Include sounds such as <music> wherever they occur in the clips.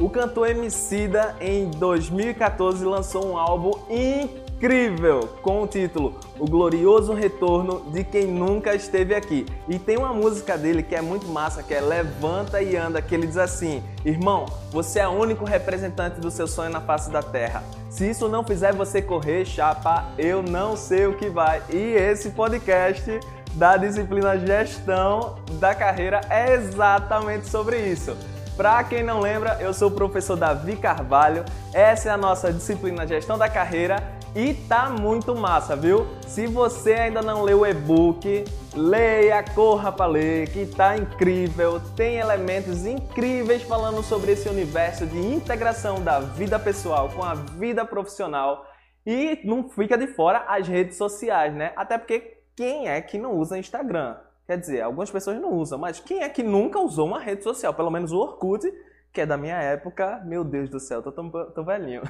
O cantor Emicida, em 2014, lançou um álbum incrível com o título O Glorioso Retorno de Quem Nunca Esteve Aqui. E tem uma música dele que é muito massa, que é Levanta e Anda, que ele diz assim: Irmão, você é o único representante do seu sonho na face da terra. Se isso não fizer você correr, chapa, eu não sei o que vai. E esse podcast da disciplina Gestão da Carreira é exatamente sobre isso. Para quem não lembra, eu sou o professor Davi Carvalho. Essa é a nossa disciplina Gestão da Carreira e tá muito massa, viu? Se você ainda não leu o e-book, leia, corra para ler, que tá incrível. Tem elementos incríveis falando sobre esse universo de integração da vida pessoal com a vida profissional. E não fica de fora as redes sociais, né? Até porque quem é que não usa Instagram? Quer dizer, algumas pessoas não usam, mas quem é que nunca usou uma rede social? Pelo menos o Orkut, que é da minha época. Meu Deus do céu, tô tão, tão velhinho.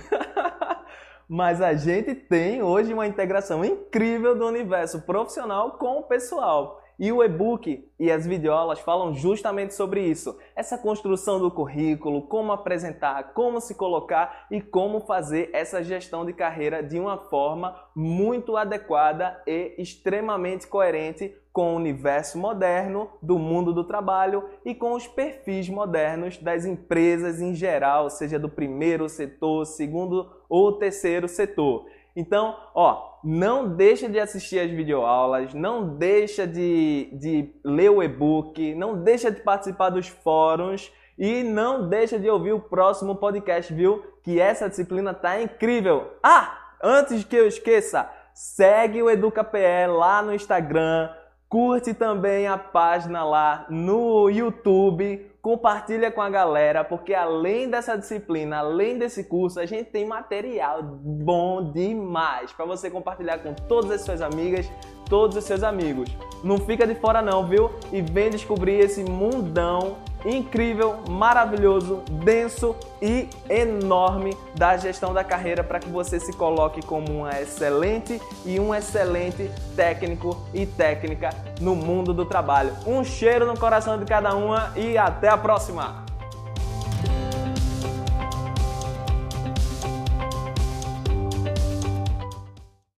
<laughs> mas a gente tem hoje uma integração incrível do universo profissional com o pessoal. E o e-book e as videoaulas falam justamente sobre isso. Essa construção do currículo, como apresentar, como se colocar e como fazer essa gestão de carreira de uma forma muito adequada e extremamente coerente com o universo moderno do mundo do trabalho e com os perfis modernos das empresas em geral, seja do primeiro setor, segundo ou terceiro setor. Então, ó, não deixa de assistir as videoaulas, não deixa de, de ler o e-book, não deixa de participar dos fóruns e não deixa de ouvir o próximo podcast, viu? Que essa disciplina tá incrível. Ah, antes que eu esqueça, segue o EducaPE lá no Instagram, curte também a página lá no YouTube, compartilha com a galera, porque além dessa disciplina, além desse curso, a gente tem material bom demais para você compartilhar com todas as suas amigas, todos os seus amigos. Não fica de fora não, viu? E vem descobrir esse mundão incrível, maravilhoso, denso e enorme da gestão da carreira para que você se coloque como uma excelente e um excelente técnico e técnica no mundo do trabalho. Um cheiro no coração de cada uma e até a próxima!